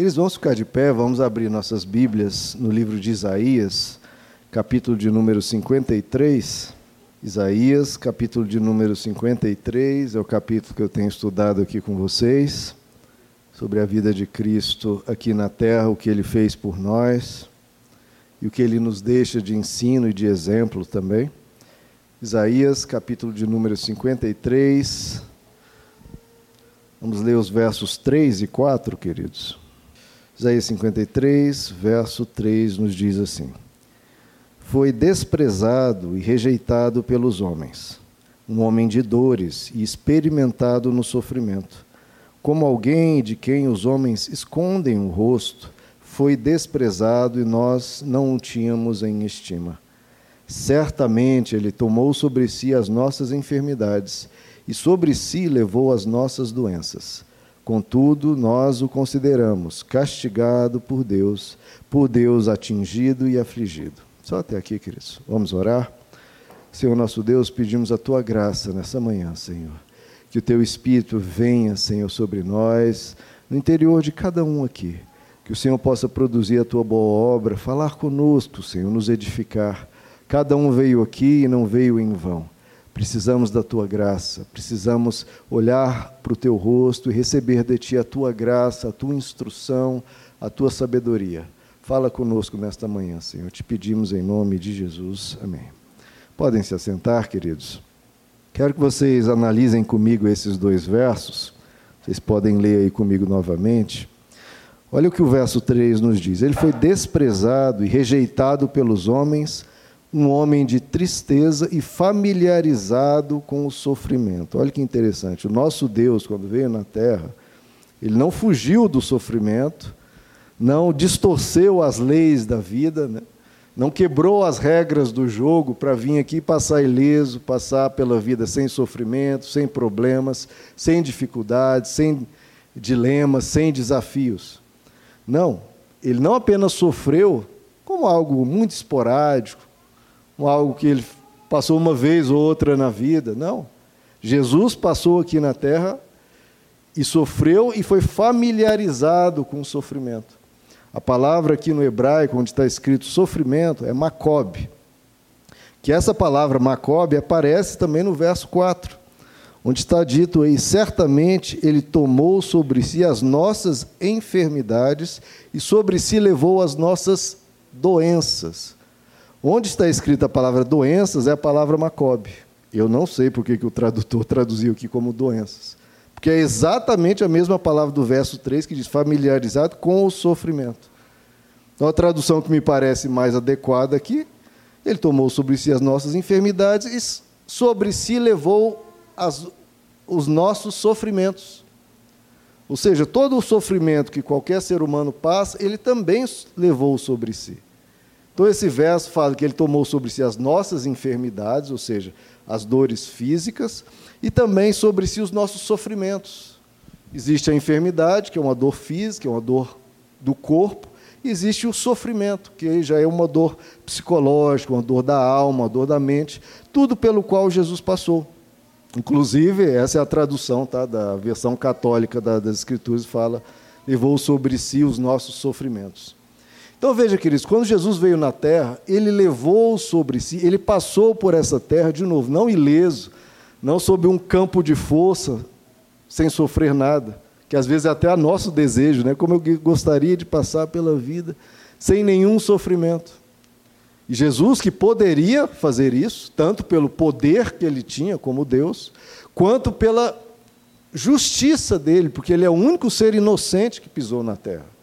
Queridos, vamos ficar de pé, vamos abrir nossas Bíblias no livro de Isaías, capítulo de número 53. Isaías, capítulo de número 53, é o capítulo que eu tenho estudado aqui com vocês, sobre a vida de Cristo aqui na terra, o que ele fez por nós e o que ele nos deixa de ensino e de exemplo também. Isaías, capítulo de número 53. Vamos ler os versos 3 e 4, queridos. Isaías 53, verso 3 nos diz assim: Foi desprezado e rejeitado pelos homens, um homem de dores e experimentado no sofrimento. Como alguém de quem os homens escondem o rosto, foi desprezado e nós não o tínhamos em estima. Certamente ele tomou sobre si as nossas enfermidades e sobre si levou as nossas doenças. Contudo, nós o consideramos castigado por Deus, por Deus atingido e afligido. Só até aqui, queridos. Vamos orar? Senhor nosso Deus, pedimos a tua graça nessa manhã, Senhor. Que o teu Espírito venha, Senhor, sobre nós, no interior de cada um aqui. Que o Senhor possa produzir a tua boa obra, falar conosco, Senhor, nos edificar. Cada um veio aqui e não veio em vão. Precisamos da tua graça, precisamos olhar para o teu rosto e receber de ti a tua graça, a tua instrução, a tua sabedoria. Fala conosco nesta manhã, Senhor. Te pedimos em nome de Jesus. Amém. Podem se assentar, queridos. Quero que vocês analisem comigo esses dois versos. Vocês podem ler aí comigo novamente. Olha o que o verso 3 nos diz. Ele foi desprezado e rejeitado pelos homens um homem de tristeza e familiarizado com o sofrimento. Olha que interessante. O nosso Deus, quando veio na terra, ele não fugiu do sofrimento, não distorceu as leis da vida, né? não quebrou as regras do jogo para vir aqui passar ileso, passar pela vida sem sofrimento, sem problemas, sem dificuldades, sem dilemas, sem desafios. Não, ele não apenas sofreu como algo muito esporádico, algo que ele passou uma vez ou outra na vida. Não. Jesus passou aqui na terra e sofreu e foi familiarizado com o sofrimento. A palavra aqui no hebraico, onde está escrito sofrimento, é macob. Que essa palavra macob aparece também no verso 4, onde está dito aí: certamente ele tomou sobre si as nossas enfermidades e sobre si levou as nossas doenças. Onde está escrita a palavra doenças é a palavra macobe. Eu não sei por que o tradutor traduziu aqui como doenças. Porque é exatamente a mesma palavra do verso 3 que diz familiarizado com o sofrimento. Então a tradução que me parece mais adequada aqui, ele tomou sobre si as nossas enfermidades e sobre si levou as, os nossos sofrimentos. Ou seja, todo o sofrimento que qualquer ser humano passa, ele também levou sobre si. Então, esse verso fala que ele tomou sobre si as nossas enfermidades, ou seja, as dores físicas, e também sobre si os nossos sofrimentos. Existe a enfermidade, que é uma dor física, é uma dor do corpo, e existe o sofrimento, que já é uma dor psicológica, uma dor da alma, uma dor da mente, tudo pelo qual Jesus passou. Inclusive, essa é a tradução tá, da versão católica das Escrituras, fala, levou sobre si os nossos sofrimentos. Então veja, queridos, quando Jesus veio na terra, ele levou sobre si, ele passou por essa terra de novo, não ileso, não sob um campo de força, sem sofrer nada, que às vezes é até a nosso desejo, né? como eu gostaria de passar pela vida sem nenhum sofrimento. E Jesus, que poderia fazer isso, tanto pelo poder que ele tinha como Deus, quanto pela justiça dele, porque ele é o único ser inocente que pisou na terra.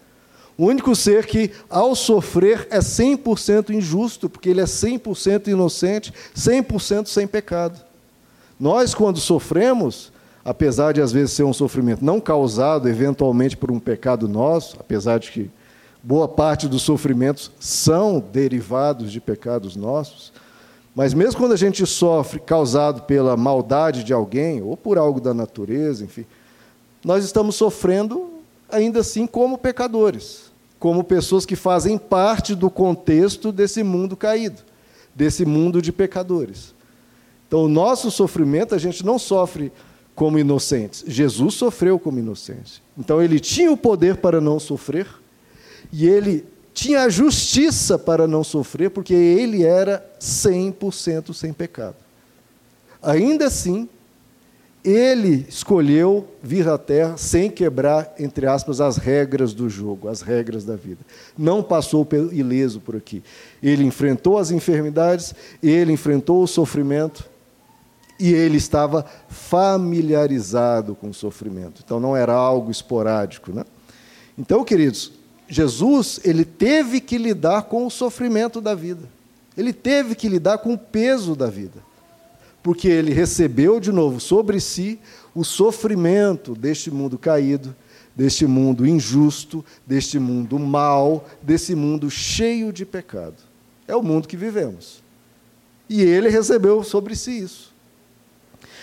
O único ser que, ao sofrer, é 100% injusto, porque ele é 100% inocente, 100% sem pecado. Nós, quando sofremos, apesar de às vezes ser um sofrimento não causado eventualmente por um pecado nosso, apesar de que boa parte dos sofrimentos são derivados de pecados nossos, mas mesmo quando a gente sofre causado pela maldade de alguém ou por algo da natureza, enfim, nós estamos sofrendo ainda assim como pecadores como pessoas que fazem parte do contexto desse mundo caído, desse mundo de pecadores. Então, o nosso sofrimento, a gente não sofre como inocentes. Jesus sofreu como inocente. Então ele tinha o poder para não sofrer e ele tinha a justiça para não sofrer, porque ele era 100% sem pecado. Ainda assim, ele escolheu vir à Terra sem quebrar, entre aspas, as regras do jogo, as regras da vida. Não passou ileso por aqui. Ele enfrentou as enfermidades, ele enfrentou o sofrimento e ele estava familiarizado com o sofrimento. Então não era algo esporádico, né? Então, queridos, Jesus, ele teve que lidar com o sofrimento da vida. Ele teve que lidar com o peso da vida. Porque ele recebeu de novo sobre si o sofrimento deste mundo caído, deste mundo injusto, deste mundo mau, desse mundo cheio de pecado. É o mundo que vivemos. E ele recebeu sobre si isso.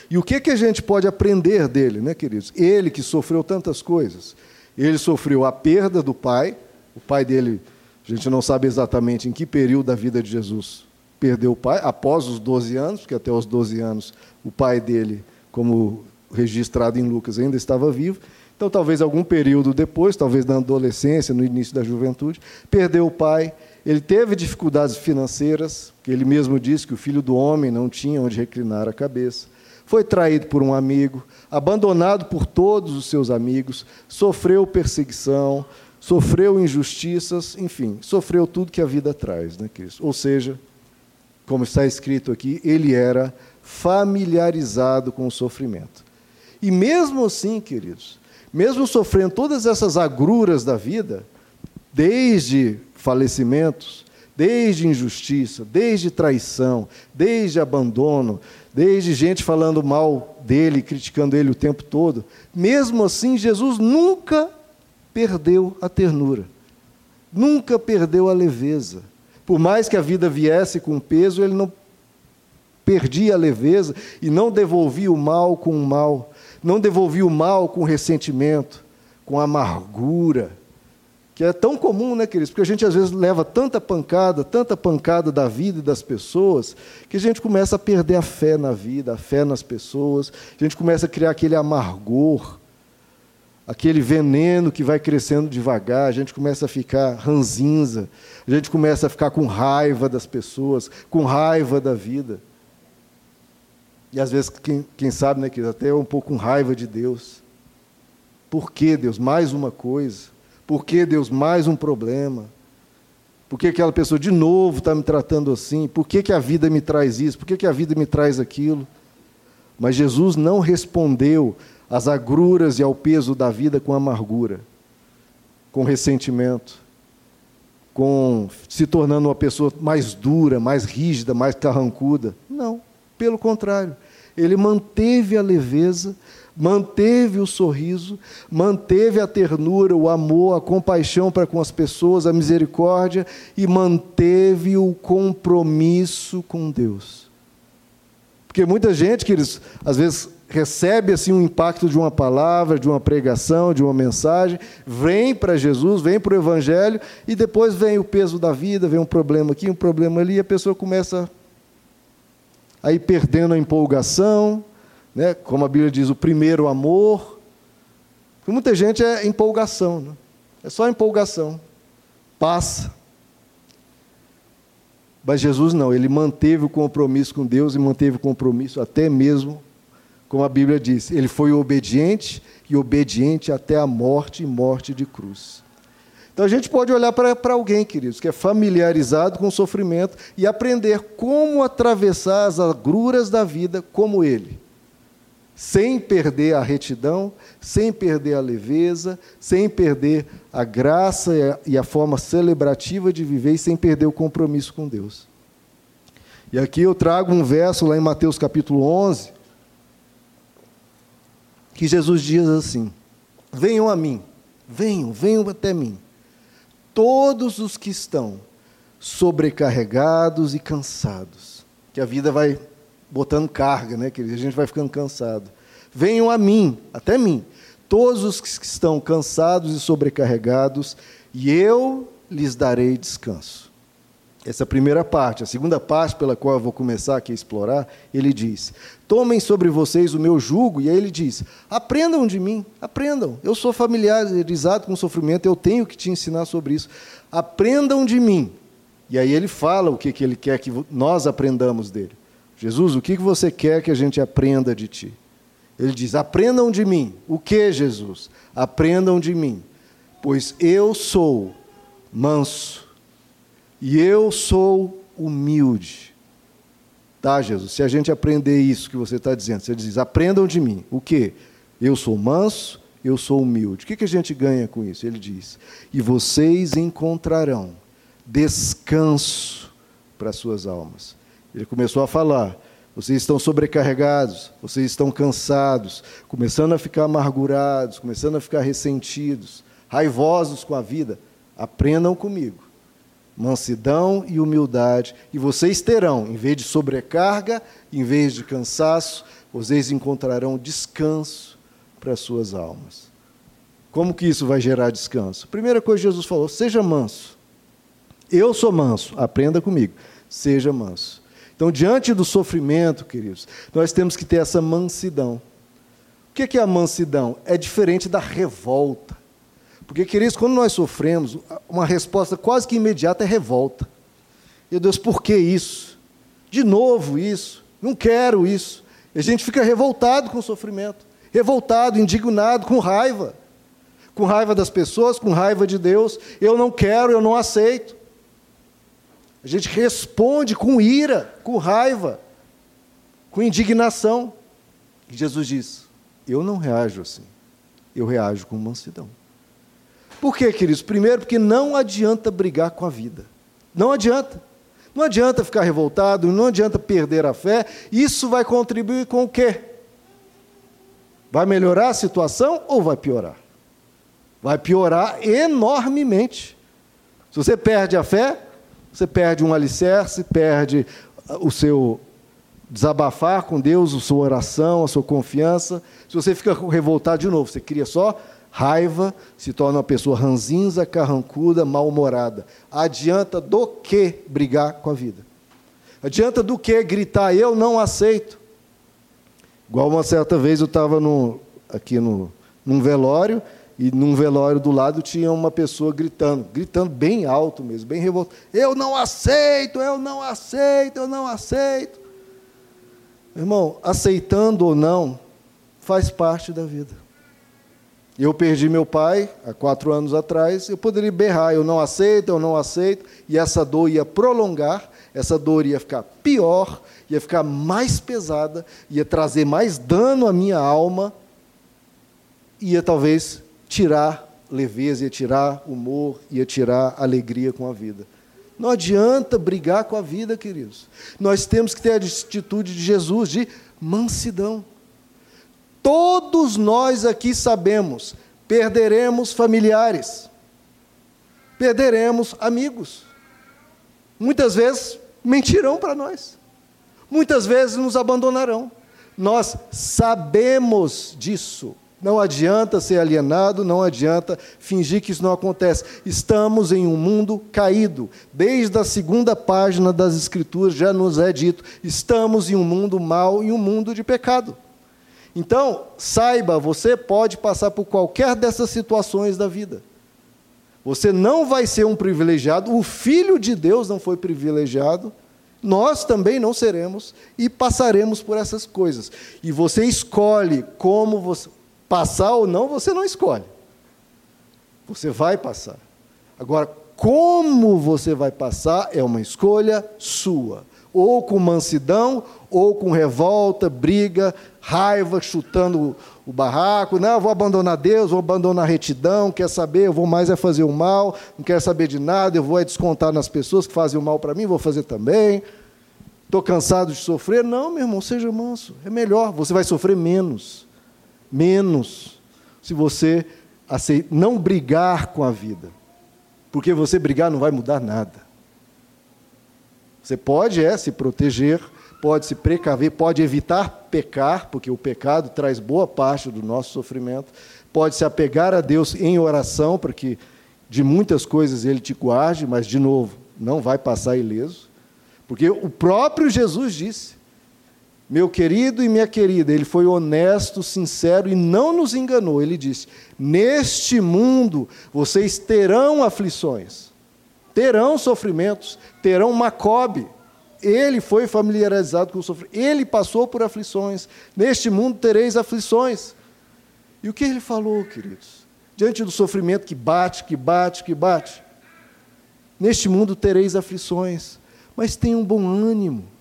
E o que, que a gente pode aprender dele, né, queridos? Ele que sofreu tantas coisas. Ele sofreu a perda do pai, o pai dele, a gente não sabe exatamente em que período da vida de Jesus perdeu o pai, após os 12 anos, porque até os 12 anos o pai dele, como registrado em Lucas, ainda estava vivo. Então, talvez algum período depois, talvez na adolescência, no início da juventude, perdeu o pai. Ele teve dificuldades financeiras, que ele mesmo disse que o filho do homem não tinha onde reclinar a cabeça foi traído por um amigo, abandonado por todos os seus amigos, sofreu perseguição, sofreu injustiças, enfim, sofreu tudo que a vida traz, né, Cristo? Ou seja, como está escrito aqui, ele era familiarizado com o sofrimento. E mesmo assim, queridos, mesmo sofrendo todas essas agruras da vida, desde falecimentos, desde injustiça, desde traição, desde abandono, desde gente falando mal dele, criticando ele o tempo todo. Mesmo assim, Jesus nunca perdeu a ternura, nunca perdeu a leveza. Por mais que a vida viesse com peso, ele não perdia a leveza e não devolvia o mal com o mal, não devolvia o mal com ressentimento, com amargura que é tão comum, né, queridos? Porque a gente às vezes leva tanta pancada, tanta pancada da vida e das pessoas, que a gente começa a perder a fé na vida, a fé nas pessoas, a gente começa a criar aquele amargor, aquele veneno que vai crescendo devagar, a gente começa a ficar ranzinza, a gente começa a ficar com raiva das pessoas, com raiva da vida. E às vezes, quem, quem sabe, né, queridos, até um pouco com raiva de Deus. Por que, Deus? Mais uma coisa. Por que, Deus, mais um problema? Por que aquela pessoa de novo está me tratando assim? Por que, que a vida me traz isso? Por que, que a vida me traz aquilo? Mas Jesus não respondeu às agruras e ao peso da vida com amargura, com ressentimento, com se tornando uma pessoa mais dura, mais rígida, mais carrancuda. Não, pelo contrário. Ele manteve a leveza, manteve o sorriso, manteve a ternura, o amor, a compaixão para com as pessoas, a misericórdia e manteve o compromisso com Deus. Porque muita gente, que eles às vezes recebe assim um impacto de uma palavra, de uma pregação, de uma mensagem, vem para Jesus, vem para o Evangelho e depois vem o peso da vida, vem um problema aqui, um problema ali, e a pessoa começa a ir perdendo a empolgação, né? como a Bíblia diz, o primeiro amor. Porque muita gente é empolgação, né? é só empolgação, passa. Mas Jesus não, ele manteve o compromisso com Deus e manteve o compromisso até mesmo, como a Bíblia diz, ele foi obediente e obediente até a morte e morte de cruz. Então a gente pode olhar para alguém, queridos, que é familiarizado com o sofrimento e aprender como atravessar as agruras da vida como ele sem perder a retidão, sem perder a leveza, sem perder a graça e a forma celebrativa de viver e sem perder o compromisso com Deus. E aqui eu trago um verso lá em Mateus capítulo 11, que Jesus diz assim: Venham a mim, venham, venham até mim, todos os que estão sobrecarregados e cansados, que a vida vai botando carga, né, querido? A gente vai ficando cansado. Venham a mim, até mim, todos os que estão cansados e sobrecarregados, e eu lhes darei descanso. essa primeira parte. A segunda parte, pela qual eu vou começar aqui a explorar, ele diz: Tomem sobre vocês o meu jugo, e aí ele diz: Aprendam de mim, aprendam. Eu sou familiarizado com o sofrimento, eu tenho que te ensinar sobre isso. Aprendam de mim. E aí ele fala o que, que ele quer que nós aprendamos dele. Jesus, o que, que você quer que a gente aprenda de ti? Ele diz: Aprendam de mim. O que, Jesus? Aprendam de mim, pois eu sou manso e eu sou humilde. Tá, Jesus? Se a gente aprender isso que você está dizendo, você diz: aprendam de mim. O quê? Eu sou manso, eu sou humilde. O que, que a gente ganha com isso? Ele diz: e vocês encontrarão descanso para suas almas. Ele começou a falar: vocês estão sobrecarregados, vocês estão cansados, começando a ficar amargurados, começando a ficar ressentidos, raivosos com a vida. Aprendam comigo mansidão e humildade, e vocês terão, em vez de sobrecarga, em vez de cansaço, vocês encontrarão descanso para as suas almas. Como que isso vai gerar descanso? Primeira coisa que Jesus falou: seja manso. Eu sou manso, aprenda comigo. Seja manso. Então, diante do sofrimento, queridos, nós temos que ter essa mansidão. O que é a mansidão? É diferente da revolta. Porque, queridos, quando nós sofremos, uma resposta quase que imediata é revolta. Meu Deus, por que isso? De novo isso? Não quero isso. E a gente fica revoltado com o sofrimento, revoltado, indignado, com raiva. Com raiva das pessoas, com raiva de Deus. Eu não quero, eu não aceito. A gente responde com ira, com raiva, com indignação. E Jesus diz: Eu não reajo assim. Eu reajo com mansidão. Por quê, queridos? Primeiro, porque não adianta brigar com a vida. Não adianta. Não adianta ficar revoltado, não adianta perder a fé. Isso vai contribuir com o quê? Vai melhorar a situação ou vai piorar? Vai piorar enormemente. Se você perde a fé, você perde um alicerce, perde o seu desabafar com Deus, a sua oração, a sua confiança. Se você fica revoltado de novo, você cria só Raiva se torna uma pessoa ranzinza, carrancuda, mal-humorada. Adianta do que brigar com a vida? Adianta do que gritar, eu não aceito? Igual uma certa vez eu estava aqui no, num velório, e num velório do lado tinha uma pessoa gritando, gritando bem alto mesmo, bem revoltado. Eu não aceito, eu não aceito, eu não aceito. Irmão, aceitando ou não, faz parte da vida. Eu perdi meu pai há quatro anos atrás, eu poderia berrar, eu não aceito, eu não aceito, e essa dor ia prolongar, essa dor ia ficar pior, ia ficar mais pesada, ia trazer mais dano à minha alma, ia talvez tirar leveza, ia tirar humor, ia tirar alegria com a vida. Não adianta brigar com a vida, queridos. Nós temos que ter a atitude de Jesus, de mansidão. Todos nós aqui sabemos, perderemos familiares, perderemos amigos. Muitas vezes mentirão para nós, muitas vezes nos abandonarão. Nós sabemos disso. Não adianta ser alienado, não adianta fingir que isso não acontece. Estamos em um mundo caído. Desde a segunda página das Escrituras já nos é dito: estamos em um mundo mau, em um mundo de pecado. Então, saiba, você pode passar por qualquer dessas situações da vida. Você não vai ser um privilegiado, o Filho de Deus não foi privilegiado, nós também não seremos e passaremos por essas coisas. E você escolhe como você passar ou não, você não escolhe. Você vai passar. Agora, como você vai passar é uma escolha sua ou com mansidão, ou com revolta, briga, raiva, chutando o barraco. Não, vou abandonar Deus, vou abandonar a retidão, quer saber, eu vou mais é fazer o mal, não quero saber de nada, eu vou é descontar nas pessoas que fazem o mal para mim, vou fazer também. Estou cansado de sofrer. Não, meu irmão, seja manso. É melhor, você vai sofrer menos. Menos. Se você não brigar com a vida. Porque você brigar não vai mudar nada. Você pode é se proteger, pode se precaver, pode evitar pecar, porque o pecado traz boa parte do nosso sofrimento, pode se apegar a Deus em oração, para que de muitas coisas ele te guarde, mas de novo, não vai passar ileso, porque o próprio Jesus disse: meu querido e minha querida, ele foi honesto, sincero e não nos enganou. Ele disse: Neste mundo vocês terão aflições, terão sofrimentos, terão macobe. Ele foi familiarizado com o sofrimento, ele passou por aflições. Neste mundo tereis aflições. E o que ele falou, queridos? Diante do sofrimento que bate, que bate, que bate. Neste mundo tereis aflições, mas tenham bom ânimo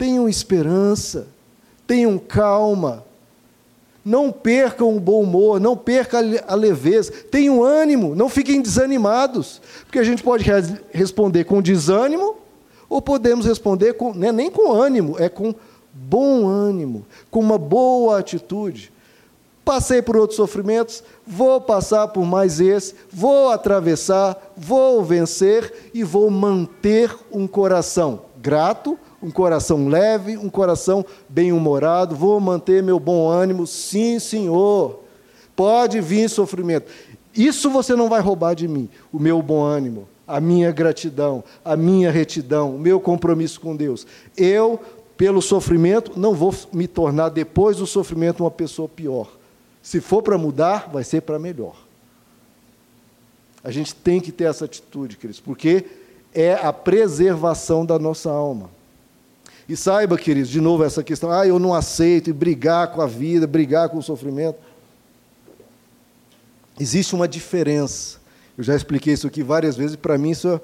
Tenham esperança, tenham calma, não percam o bom humor, não percam a leveza, tenham ânimo, não fiquem desanimados, porque a gente pode responder com desânimo, ou podemos responder com, né, nem com ânimo, é com bom ânimo, com uma boa atitude. Passei por outros sofrimentos, vou passar por mais esse, vou atravessar, vou vencer e vou manter um coração grato, um coração leve, um coração bem-humorado, vou manter meu bom ânimo, sim, Senhor. Pode vir sofrimento. Isso você não vai roubar de mim, o meu bom ânimo, a minha gratidão, a minha retidão, o meu compromisso com Deus. Eu, pelo sofrimento, não vou me tornar, depois do sofrimento, uma pessoa pior. Se for para mudar, vai ser para melhor. A gente tem que ter essa atitude, queridos, porque é a preservação da nossa alma. E saiba, queridos, de novo essa questão, ah, eu não aceito, e brigar com a vida, brigar com o sofrimento. Existe uma diferença. Eu já expliquei isso aqui várias vezes, e para mim isso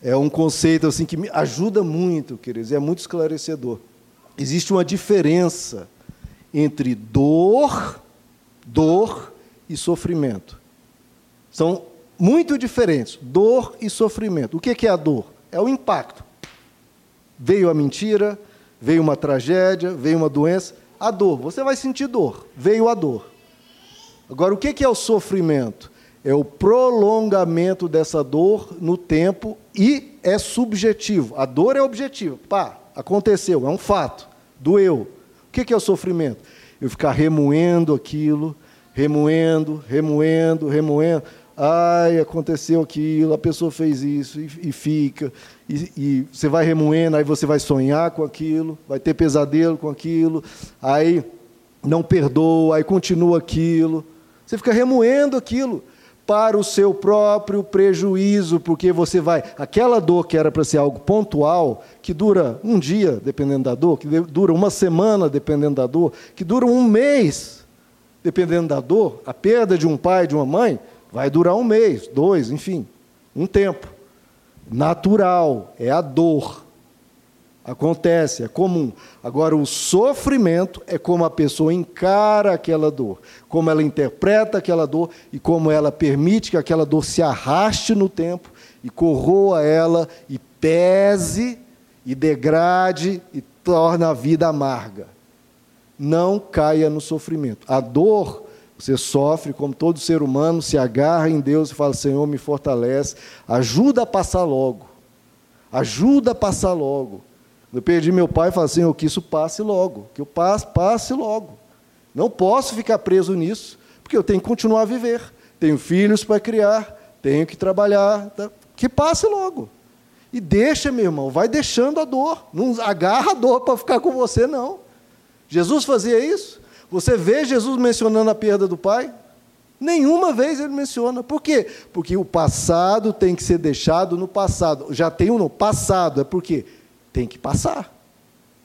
é um conceito assim que me ajuda muito, queridos, e é muito esclarecedor. Existe uma diferença entre dor, dor e sofrimento. São muito diferentes, dor e sofrimento. O que é a dor? É o impacto. Veio a mentira, veio uma tragédia, veio uma doença, a dor. Você vai sentir dor, veio a dor. Agora, o que é o sofrimento? É o prolongamento dessa dor no tempo e é subjetivo. A dor é objetiva. Pá, aconteceu, é um fato, doeu. O que é o sofrimento? Eu ficar remoendo aquilo, remoendo, remoendo, remoendo Ai, aconteceu aquilo, a pessoa fez isso e, e fica. E, e, você vai remoendo, aí você vai sonhar com aquilo, vai ter pesadelo com aquilo, aí não perdoa, aí continua aquilo. Você fica remoendo aquilo para o seu próprio prejuízo, porque você vai. Aquela dor que era para ser algo pontual, que dura um dia, dependendo da dor, que dura uma semana, dependendo da dor, que dura um mês, dependendo da dor, a perda de um pai, de uma mãe Vai durar um mês, dois, enfim, um tempo. Natural, é a dor. Acontece, é comum. Agora, o sofrimento é como a pessoa encara aquela dor, como ela interpreta aquela dor e como ela permite que aquela dor se arraste no tempo e corroa ela e pese e degrade e torna a vida amarga. Não caia no sofrimento. A dor você sofre, como todo ser humano, se agarra em Deus e fala: Senhor, me fortalece, ajuda a passar logo. Ajuda a passar logo. Eu perdi meu pai e falei: Senhor, que isso passe logo, que eu passe, passe logo. Não posso ficar preso nisso, porque eu tenho que continuar a viver. Tenho filhos para criar, tenho que trabalhar. Tá? Que passe logo. E deixa, meu irmão, vai deixando a dor. Não agarra a dor para ficar com você, não. Jesus fazia isso. Você vê Jesus mencionando a perda do pai? Nenhuma vez ele menciona. Por quê? Porque o passado tem que ser deixado no passado. Já tem um no passado, é porque tem que passar.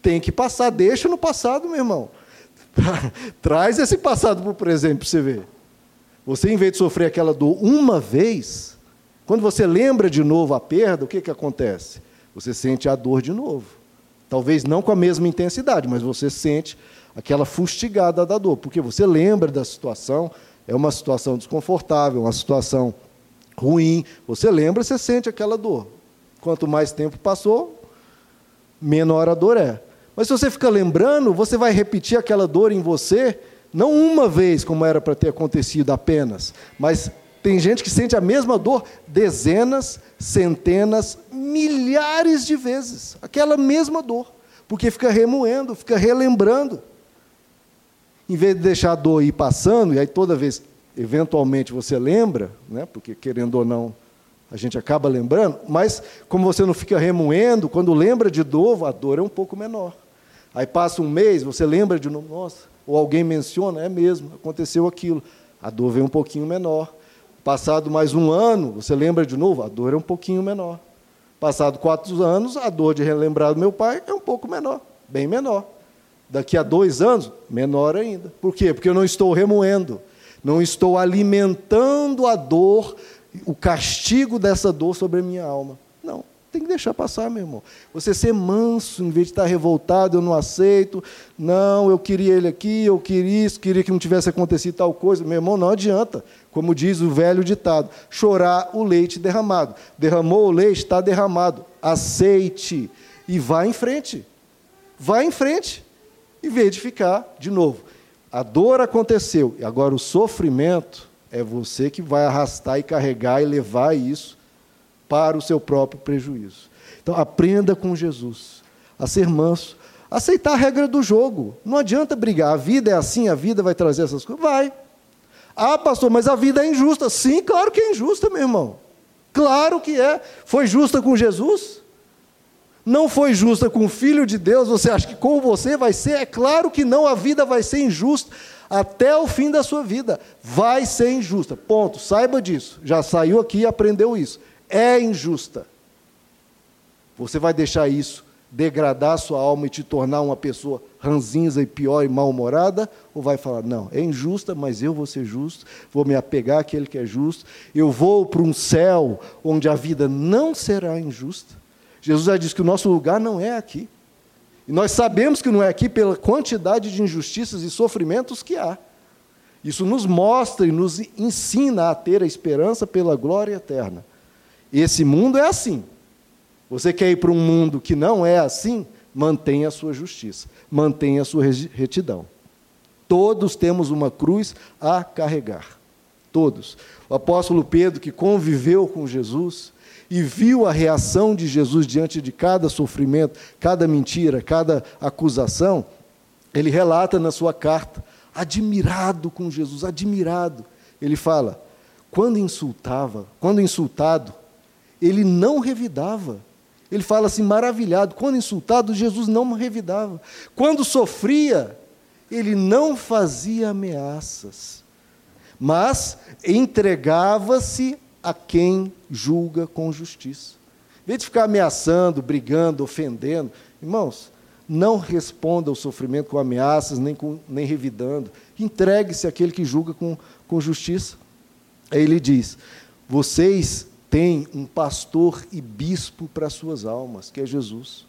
Tem que passar, deixa no passado, meu irmão. Traz esse passado para o presente para você ver. Você, em vez de sofrer aquela dor uma vez, quando você lembra de novo a perda, o que, que acontece? Você sente a dor de novo. Talvez não com a mesma intensidade, mas você sente aquela fustigada da dor, porque você lembra da situação, é uma situação desconfortável, uma situação ruim, você lembra, você sente aquela dor. Quanto mais tempo passou, menor a dor é. Mas se você fica lembrando, você vai repetir aquela dor em você, não uma vez, como era para ter acontecido apenas, mas tem gente que sente a mesma dor dezenas, centenas, milhares de vezes. Aquela mesma dor. Porque fica remoendo, fica relembrando em vez de deixar a dor ir passando, e aí toda vez, eventualmente, você lembra, né, porque querendo ou não, a gente acaba lembrando, mas como você não fica remoendo, quando lembra de novo, a dor é um pouco menor. Aí passa um mês, você lembra de novo, nossa, ou alguém menciona, é mesmo, aconteceu aquilo. A dor vem um pouquinho menor. Passado mais um ano, você lembra de novo, a dor é um pouquinho menor. Passado quatro anos, a dor de relembrar do meu pai é um pouco menor, bem menor. Daqui a dois anos, menor ainda. Por quê? Porque eu não estou remoendo, não estou alimentando a dor o castigo dessa dor sobre a minha alma. Não, tem que deixar passar, meu irmão. Você ser manso, em vez de estar revoltado, eu não aceito, não, eu queria ele aqui, eu queria isso, queria que não tivesse acontecido tal coisa. Meu irmão, não adianta. Como diz o velho ditado, chorar o leite derramado. Derramou o leite, está derramado. Aceite e vá em frente. Vá em frente. Em vez de ficar, de novo, a dor aconteceu, e agora o sofrimento é você que vai arrastar e carregar e levar isso para o seu próprio prejuízo. Então, aprenda com Jesus a ser manso, aceitar a regra do jogo. Não adianta brigar. A vida é assim, a vida vai trazer essas coisas. Vai. Ah, pastor, mas a vida é injusta. Sim, claro que é injusta, meu irmão. Claro que é. Foi justa com Jesus? Não foi justa com o Filho de Deus? Você acha que com você vai ser? É claro que não, a vida vai ser injusta até o fim da sua vida. Vai ser injusta. Ponto. Saiba disso. Já saiu aqui e aprendeu isso. É injusta. Você vai deixar isso degradar sua alma e te tornar uma pessoa ranzinza e pior e mal-humorada? Ou vai falar, não, é injusta, mas eu vou ser justo, vou me apegar àquele que é justo, eu vou para um céu onde a vida não será injusta? Jesus já disse que o nosso lugar não é aqui. E nós sabemos que não é aqui pela quantidade de injustiças e sofrimentos que há. Isso nos mostra e nos ensina a ter a esperança pela glória eterna. Esse mundo é assim. Você quer ir para um mundo que não é assim? Mantenha a sua justiça, mantenha a sua retidão. Todos temos uma cruz a carregar. Todos. O apóstolo Pedro, que conviveu com Jesus, e viu a reação de Jesus diante de cada sofrimento, cada mentira, cada acusação, ele relata na sua carta, admirado com Jesus, admirado. Ele fala: quando insultava, quando insultado, ele não revidava. Ele fala assim, maravilhado, quando insultado, Jesus não revidava. Quando sofria, ele não fazia ameaças, mas entregava-se a quem julga com justiça. Em vez de ficar ameaçando, brigando, ofendendo, irmãos, não responda ao sofrimento com ameaças, nem, com, nem revidando. Entregue-se àquele que julga com, com justiça. Aí ele diz: vocês têm um pastor e bispo para suas almas, que é Jesus.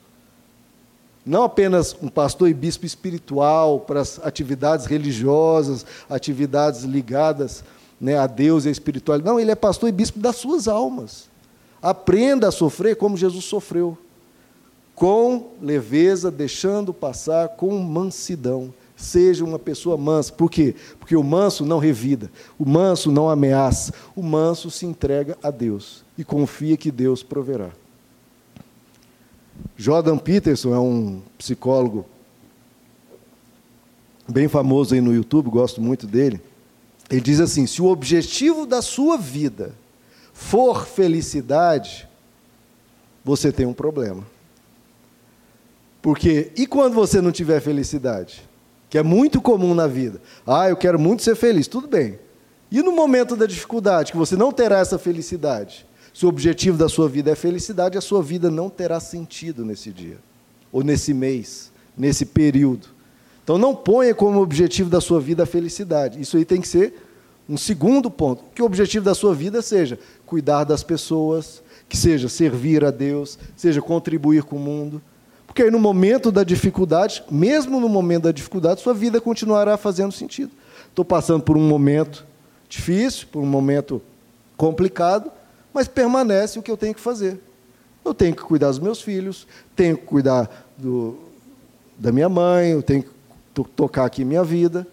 Não apenas um pastor e bispo espiritual para as atividades religiosas, atividades ligadas né, a Deus e a espiritualidade. Não, ele é pastor e bispo das suas almas. Aprenda a sofrer como Jesus sofreu, com leveza, deixando passar, com mansidão. Seja uma pessoa mansa. Por quê? Porque o manso não revida, o manso não ameaça, o manso se entrega a Deus e confia que Deus proverá. Jordan Peterson é um psicólogo bem famoso aí no YouTube, gosto muito dele. Ele diz assim: se o objetivo da sua vida for felicidade, você tem um problema. Porque, e quando você não tiver felicidade? Que é muito comum na vida. Ah, eu quero muito ser feliz, tudo bem. E no momento da dificuldade, que você não terá essa felicidade? Se o objetivo da sua vida é felicidade, a sua vida não terá sentido nesse dia, ou nesse mês, nesse período. Então não ponha como objetivo da sua vida a felicidade. Isso aí tem que ser um segundo ponto. Que o objetivo da sua vida seja cuidar das pessoas, que seja servir a Deus, seja contribuir com o mundo. Porque aí no momento da dificuldade, mesmo no momento da dificuldade, sua vida continuará fazendo sentido. Estou passando por um momento difícil, por um momento complicado, mas permanece o que eu tenho que fazer. Eu tenho que cuidar dos meus filhos, tenho que cuidar do, da minha mãe, eu tenho que tocar aqui minha vida.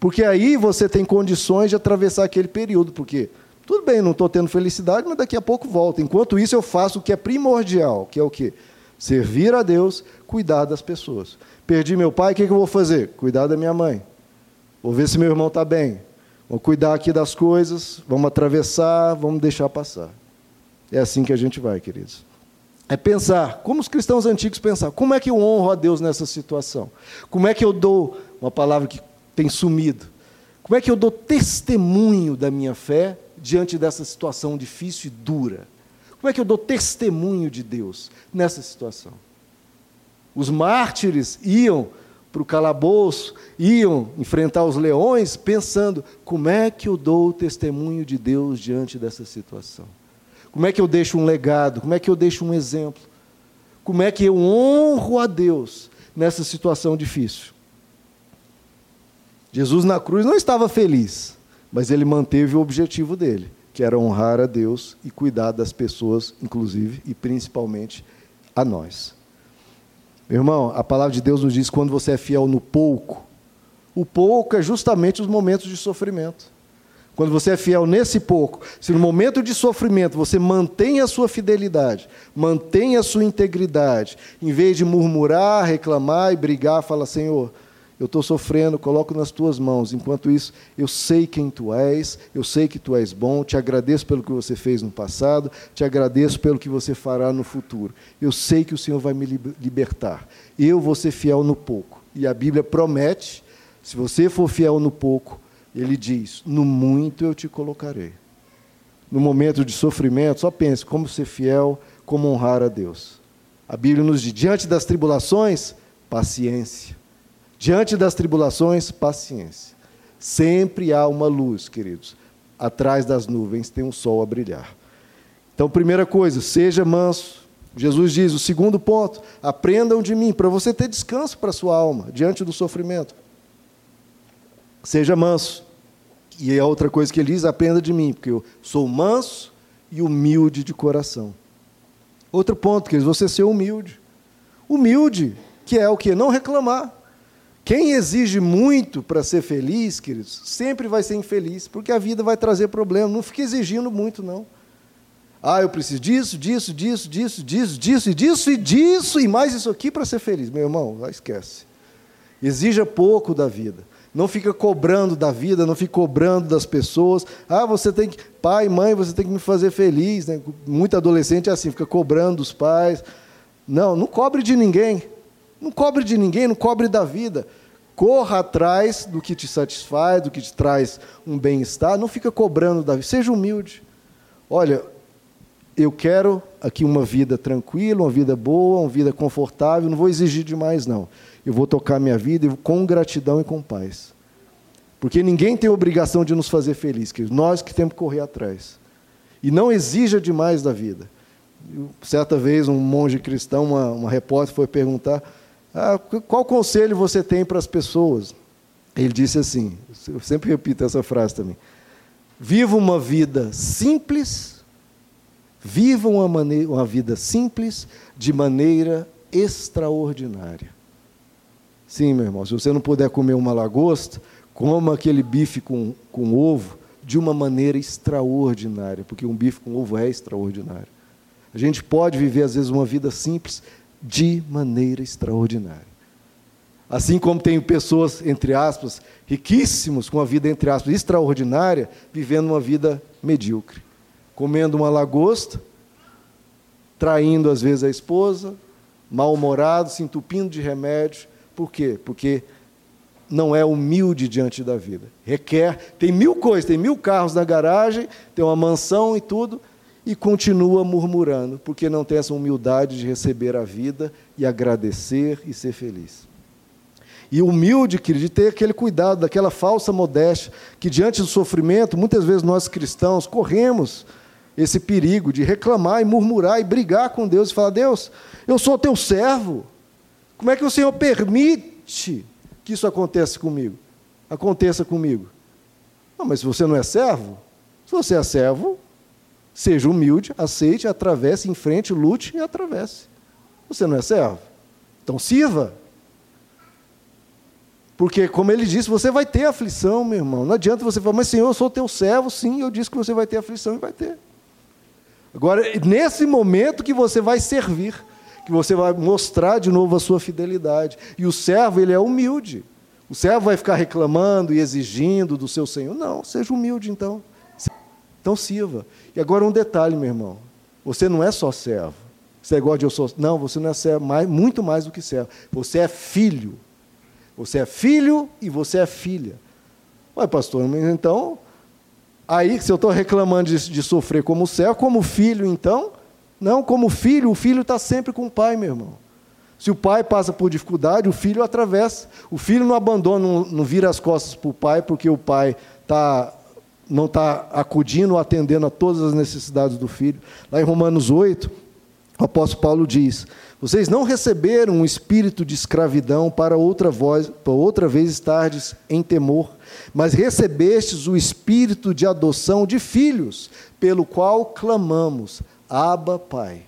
Porque aí você tem condições de atravessar aquele período. Porque, tudo bem, não estou tendo felicidade, mas daqui a pouco volta. Enquanto isso, eu faço o que é primordial, que é o quê? Servir a Deus, cuidar das pessoas. Perdi meu pai, o que, que eu vou fazer? Cuidar da minha mãe. Vou ver se meu irmão está bem. Vou cuidar aqui das coisas, vamos atravessar, vamos deixar passar. É assim que a gente vai, queridos. É pensar, como os cristãos antigos pensavam, como é que eu honro a Deus nessa situação? Como é que eu dou, uma palavra que tem sumido, como é que eu dou testemunho da minha fé diante dessa situação difícil e dura? Como é que eu dou testemunho de Deus nessa situação? Os mártires iam para o calabouço, iam enfrentar os leões, pensando: como é que eu dou testemunho de Deus diante dessa situação? Como é que eu deixo um legado? Como é que eu deixo um exemplo? Como é que eu honro a Deus nessa situação difícil? Jesus na cruz não estava feliz, mas ele manteve o objetivo dele, que era honrar a Deus e cuidar das pessoas, inclusive e principalmente a nós. Meu irmão, a palavra de Deus nos diz: quando você é fiel no pouco, o pouco é justamente os momentos de sofrimento. Quando você é fiel nesse pouco, se no momento de sofrimento você mantém a sua fidelidade, mantém a sua integridade, em vez de murmurar, reclamar e brigar, fala: Senhor, eu estou sofrendo, coloco nas tuas mãos. Enquanto isso, eu sei quem tu és, eu sei que tu és bom, te agradeço pelo que você fez no passado, te agradeço pelo que você fará no futuro. Eu sei que o Senhor vai me libertar. Eu vou ser fiel no pouco. E a Bíblia promete: se você for fiel no pouco, ele diz: No muito eu te colocarei. No momento de sofrimento, só pense como ser fiel, como honrar a Deus. A Bíblia nos diz: diante das tribulações, paciência. Diante das tribulações, paciência. Sempre há uma luz, queridos. Atrás das nuvens tem um sol a brilhar. Então, primeira coisa, seja manso. Jesus diz: o segundo ponto, aprendam de mim, para você ter descanso para a sua alma diante do sofrimento. Seja manso. E a outra coisa que ele diz, aprenda de mim, porque eu sou manso e humilde de coração. Outro ponto, queridos, você ser humilde. Humilde, que é o que? Não reclamar. Quem exige muito para ser feliz, queridos, sempre vai ser infeliz, porque a vida vai trazer problema. Não fique exigindo muito, não. Ah, eu preciso disso, disso, disso, disso, disso, disso, e disso, e disso, e mais isso aqui para ser feliz. Meu irmão, esquece. Exija pouco da vida. Não fica cobrando da vida, não fica cobrando das pessoas. Ah, você tem que. Pai, mãe, você tem que me fazer feliz. Né? Muito adolescente é assim, fica cobrando dos pais. Não, não cobre de ninguém. Não cobre de ninguém, não cobre da vida. Corra atrás do que te satisfaz, do que te traz um bem-estar. Não fica cobrando da vida. Seja humilde. Olha, eu quero aqui uma vida tranquila, uma vida boa, uma vida confortável. Não vou exigir demais, não eu vou tocar minha vida com gratidão e com paz. Porque ninguém tem obrigação de nos fazer felizes, nós que temos que correr atrás. E não exija demais da vida. Certa vez, um monge cristão, uma, uma repórter, foi perguntar: ah, qual conselho você tem para as pessoas? Ele disse assim: eu sempre repito essa frase também. Viva uma vida simples, viva uma, uma vida simples de maneira extraordinária. Sim, meu irmão, se você não puder comer uma lagosta, coma aquele bife com, com ovo de uma maneira extraordinária, porque um bife com ovo é extraordinário. A gente pode viver, às vezes, uma vida simples de maneira extraordinária. Assim como tem pessoas, entre aspas, riquíssimos, com uma vida, entre aspas, extraordinária, vivendo uma vida medíocre. Comendo uma lagosta, traindo às vezes a esposa, mal-humorado, se entupindo de remédio, por quê? Porque não é humilde diante da vida. Requer, tem mil coisas, tem mil carros na garagem, tem uma mansão e tudo, e continua murmurando, porque não tem essa humildade de receber a vida e agradecer e ser feliz. E humilde, querido, de ter aquele cuidado, daquela falsa modéstia, que diante do sofrimento, muitas vezes nós cristãos corremos esse perigo de reclamar e murmurar e brigar com Deus e falar: Deus, eu sou teu servo, como é que o Senhor permite que isso aconteça comigo? Aconteça comigo. Não, mas se você não é servo, se você é servo, seja humilde, aceite, atravesse, enfrente, lute e atravesse. Você não é servo? Então sirva. Porque, como ele disse, você vai ter aflição, meu irmão. Não adianta você falar, mas Senhor, eu sou teu servo, sim, eu disse que você vai ter aflição e vai ter. Agora, nesse momento que você vai servir, que você vai mostrar de novo a sua fidelidade. E o servo, ele é humilde. O servo vai ficar reclamando e exigindo do seu senhor. Não, seja humilde então. Então sirva. E agora um detalhe, meu irmão. Você não é só servo. Você é igual de eu sou. Não, você não é servo, mais, muito mais do que servo. Você é filho. Você é filho e você é filha. Ué, pastor, então, aí se eu estou reclamando de, de, sofrer como servo, como filho, então? Não, como filho, o filho está sempre com o pai, meu irmão. Se o pai passa por dificuldade, o filho atravessa. O filho não abandona, não, não vira as costas para o pai, porque o pai tá, não está acudindo, atendendo a todas as necessidades do filho. Lá em Romanos 8, o apóstolo Paulo diz: Vocês não receberam um espírito de escravidão para outra, voz, para outra vez estardes em temor, mas recebestes o espírito de adoção de filhos, pelo qual clamamos: Abba, Pai.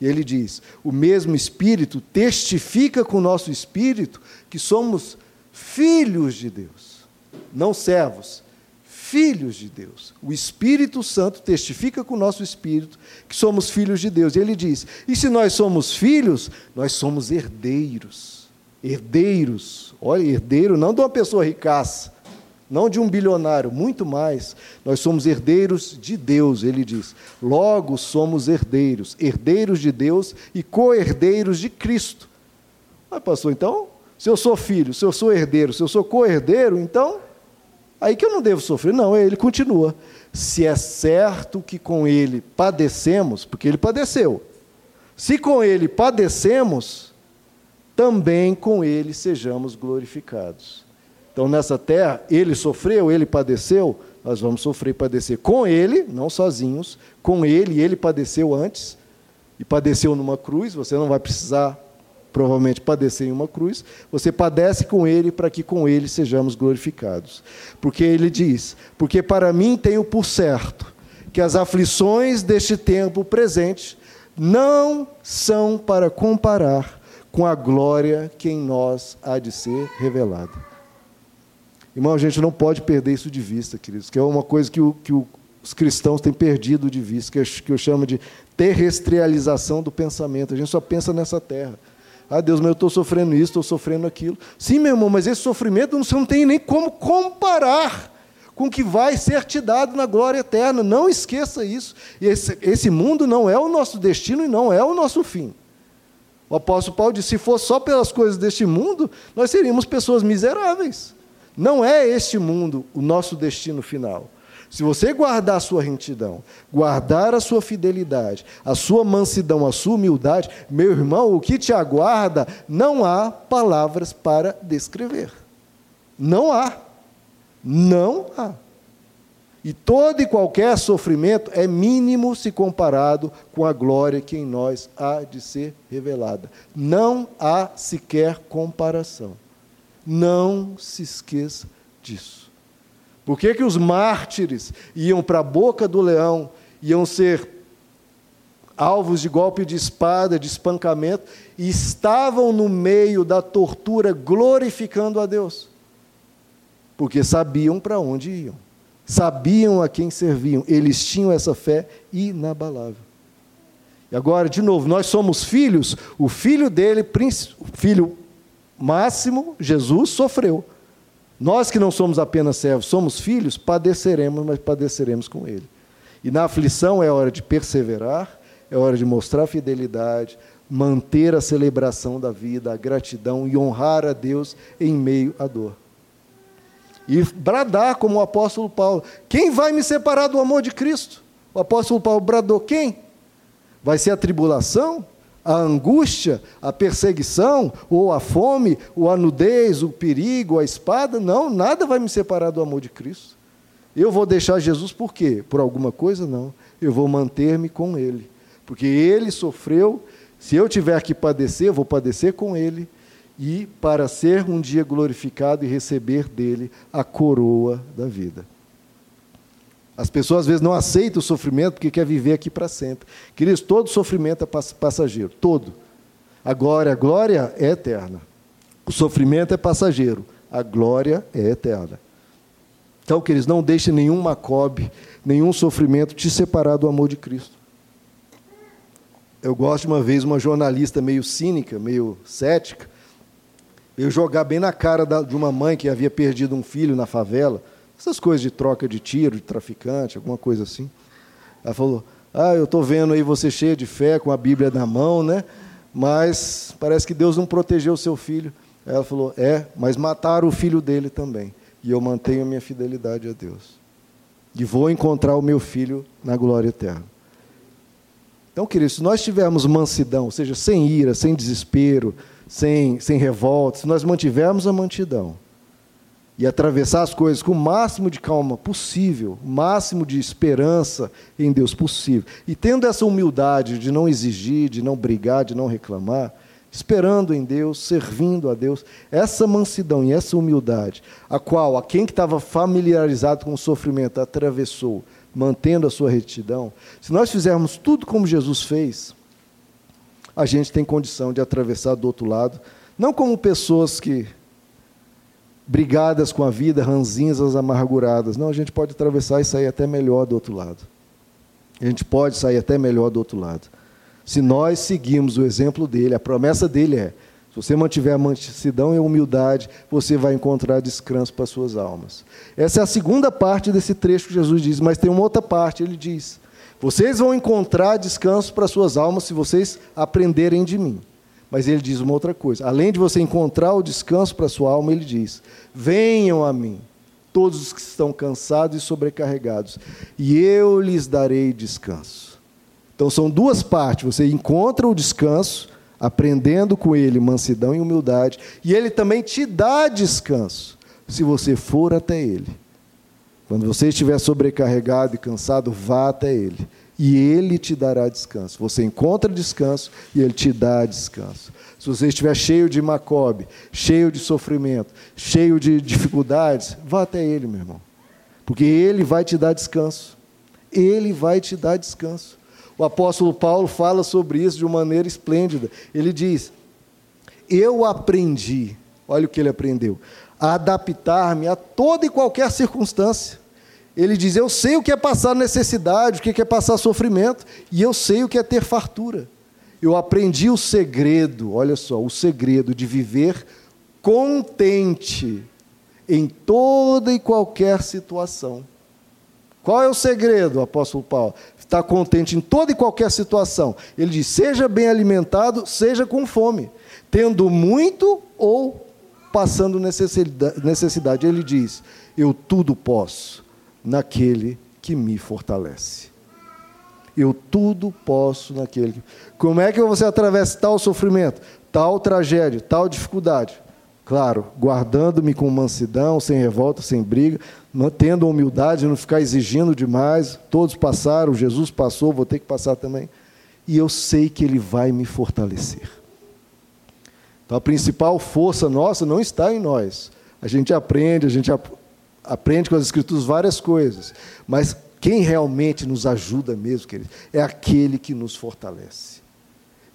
E ele diz: O mesmo espírito testifica com o nosso espírito que somos filhos de Deus, não servos, filhos de Deus. O Espírito Santo testifica com o nosso espírito que somos filhos de Deus. E ele diz: e se nós somos filhos, nós somos herdeiros. Herdeiros. Olha, herdeiro não de uma pessoa ricaça, não de um bilionário, muito mais. Nós somos herdeiros de Deus, ele diz. Logo somos herdeiros, herdeiros de Deus e co-herdeiros de Cristo. Mas, pastor, então, se eu sou filho, se eu sou herdeiro, se eu sou co-herdeiro, então Aí que eu não devo sofrer. Não, ele continua. Se é certo que com ele padecemos, porque ele padeceu. Se com ele padecemos, também com ele sejamos glorificados. Então, nessa terra, ele sofreu, ele padeceu, nós vamos sofrer e padecer com ele, não sozinhos, com ele, ele padeceu antes, e padeceu numa cruz, você não vai precisar provavelmente padecer em uma cruz, você padece com ele para que com ele sejamos glorificados. Porque ele diz: Porque para mim tenho por certo que as aflições deste tempo presente não são para comparar com a glória que em nós há de ser revelada. Irmão, a gente não pode perder isso de vista, queridos, que é uma coisa que, o, que os cristãos têm perdido de vista, que eu, que eu chamo de terrestrialização do pensamento. A gente só pensa nessa terra. Ah, Deus, mas eu estou sofrendo isso, estou sofrendo aquilo. Sim, meu irmão, mas esse sofrimento você não tem nem como comparar com o que vai ser te dado na glória eterna. Não esqueça isso. Esse, esse mundo não é o nosso destino e não é o nosso fim. O apóstolo Paulo disse: se fosse só pelas coisas deste mundo, nós seríamos pessoas miseráveis. Não é este mundo o nosso destino final. Se você guardar a sua retidão, guardar a sua fidelidade, a sua mansidão, a sua humildade, meu irmão, o que te aguarda, não há palavras para descrever. Não há. Não há. E todo e qualquer sofrimento é mínimo se comparado com a glória que em nós há de ser revelada. Não há sequer comparação. Não se esqueça disso. Por que, que os mártires iam para a boca do leão, iam ser alvos de golpe de espada, de espancamento, e estavam no meio da tortura glorificando a Deus? Porque sabiam para onde iam, sabiam a quem serviam, eles tinham essa fé inabalável. E agora, de novo, nós somos filhos, o filho dele, filho máximo, Jesus, sofreu. Nós que não somos apenas servos, somos filhos, padeceremos, mas padeceremos com Ele. E na aflição é hora de perseverar, é hora de mostrar fidelidade, manter a celebração da vida, a gratidão e honrar a Deus em meio à dor. E bradar como o apóstolo Paulo: quem vai me separar do amor de Cristo? O apóstolo Paulo bradou: quem? Vai ser a tribulação? A angústia, a perseguição, ou a fome, ou a nudez, o perigo, a espada, não, nada vai me separar do amor de Cristo. Eu vou deixar Jesus por quê? Por alguma coisa? Não. Eu vou manter-me com Ele. Porque Ele sofreu, se eu tiver que padecer, eu vou padecer com Ele, e para ser um dia glorificado e receber dele a coroa da vida. As pessoas às vezes não aceitam o sofrimento porque quer viver aqui para sempre. Queridos, todo sofrimento é passageiro, todo. A glória, a glória é eterna. O sofrimento é passageiro, a glória é eterna. Então, queridos, não deixe nenhum macobe, nenhum sofrimento te separar do amor de Cristo. Eu gosto de uma vez uma jornalista meio cínica, meio cética, veio jogar bem na cara de uma mãe que havia perdido um filho na favela essas coisas de troca de tiro, de traficante, alguma coisa assim. Ela falou: Ah, eu estou vendo aí você cheia de fé, com a Bíblia na mão, né? Mas parece que Deus não protegeu o seu filho. Ela falou: É, mas mataram o filho dele também. E eu mantenho a minha fidelidade a Deus. E vou encontrar o meu filho na glória eterna. Então, queridos, se nós tivermos mansidão, ou seja, sem ira, sem desespero, sem, sem revolta, se nós mantivermos a mansidão e atravessar as coisas com o máximo de calma possível, o máximo de esperança em Deus possível, e tendo essa humildade de não exigir, de não brigar, de não reclamar, esperando em Deus, servindo a Deus, essa mansidão e essa humildade, a qual a quem que estava familiarizado com o sofrimento atravessou, mantendo a sua retidão, se nós fizermos tudo como Jesus fez, a gente tem condição de atravessar do outro lado, não como pessoas que brigadas com a vida, ranzinhas amarguradas. Não, a gente pode atravessar e sair até melhor do outro lado. A gente pode sair até melhor do outro lado. Se nós seguirmos o exemplo dele, a promessa dele é: se você mantiver a mansidão e a humildade, você vai encontrar descanso para as suas almas. Essa é a segunda parte desse trecho que Jesus diz, mas tem uma outra parte, ele diz: Vocês vão encontrar descanso para as suas almas se vocês aprenderem de mim. Mas ele diz uma outra coisa: além de você encontrar o descanso para a sua alma, ele diz: Venham a mim, todos os que estão cansados e sobrecarregados, e eu lhes darei descanso. Então são duas partes: você encontra o descanso aprendendo com ele mansidão e humildade, e ele também te dá descanso, se você for até ele. Quando você estiver sobrecarregado e cansado, vá até ele, e ele te dará descanso. Você encontra descanso e ele te dá descanso. Se você estiver cheio de macobe, cheio de sofrimento, cheio de dificuldades, vá até ele, meu irmão. Porque ele vai te dar descanso. Ele vai te dar descanso. O apóstolo Paulo fala sobre isso de uma maneira esplêndida. Ele diz: Eu aprendi, olha o que ele aprendeu, a adaptar-me a toda e qualquer circunstância. Ele diz: Eu sei o que é passar necessidade, o que é passar sofrimento, e eu sei o que é ter fartura. Eu aprendi o segredo, olha só, o segredo de viver contente em toda e qualquer situação. Qual é o segredo, apóstolo Paulo? Estar contente em toda e qualquer situação. Ele diz: seja bem alimentado, seja com fome, tendo muito ou passando necessidade. Ele diz: eu tudo posso naquele que me fortalece. Eu tudo posso naquele. Como é que você atravessa tal sofrimento, tal tragédia, tal dificuldade? Claro, guardando-me com mansidão, sem revolta, sem briga, mantendo a humildade, não ficar exigindo demais. Todos passaram, Jesus passou, vou ter que passar também. E eu sei que Ele vai me fortalecer. Então a principal força nossa não está em nós. A gente aprende, a gente aprende com as Escrituras várias coisas. Mas quem realmente nos ajuda mesmo, querido, é aquele que nos fortalece.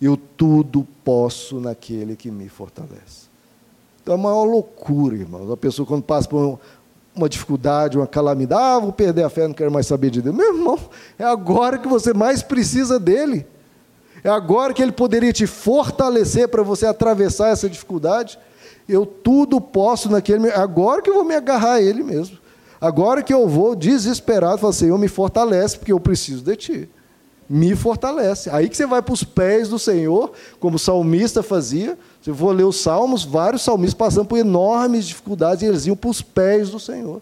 Eu tudo posso naquele que me fortalece. Então é a maior loucura, irmãos. A pessoa, quando passa por uma dificuldade, uma calamidade, ah, vou perder a fé, não quero mais saber de Deus. Meu irmão, é agora que você mais precisa dele. É agora que ele poderia te fortalecer para você atravessar essa dificuldade. Eu tudo posso naquele. Agora que eu vou me agarrar a ele mesmo. Agora que eu vou desesperado, falar Senhor, me fortalece, porque eu preciso de ti. Me fortalece. Aí que você vai para os pés do Senhor, como o salmista fazia. Eu for ler os salmos, vários salmistas passando por enormes dificuldades e eles iam para os pés do Senhor.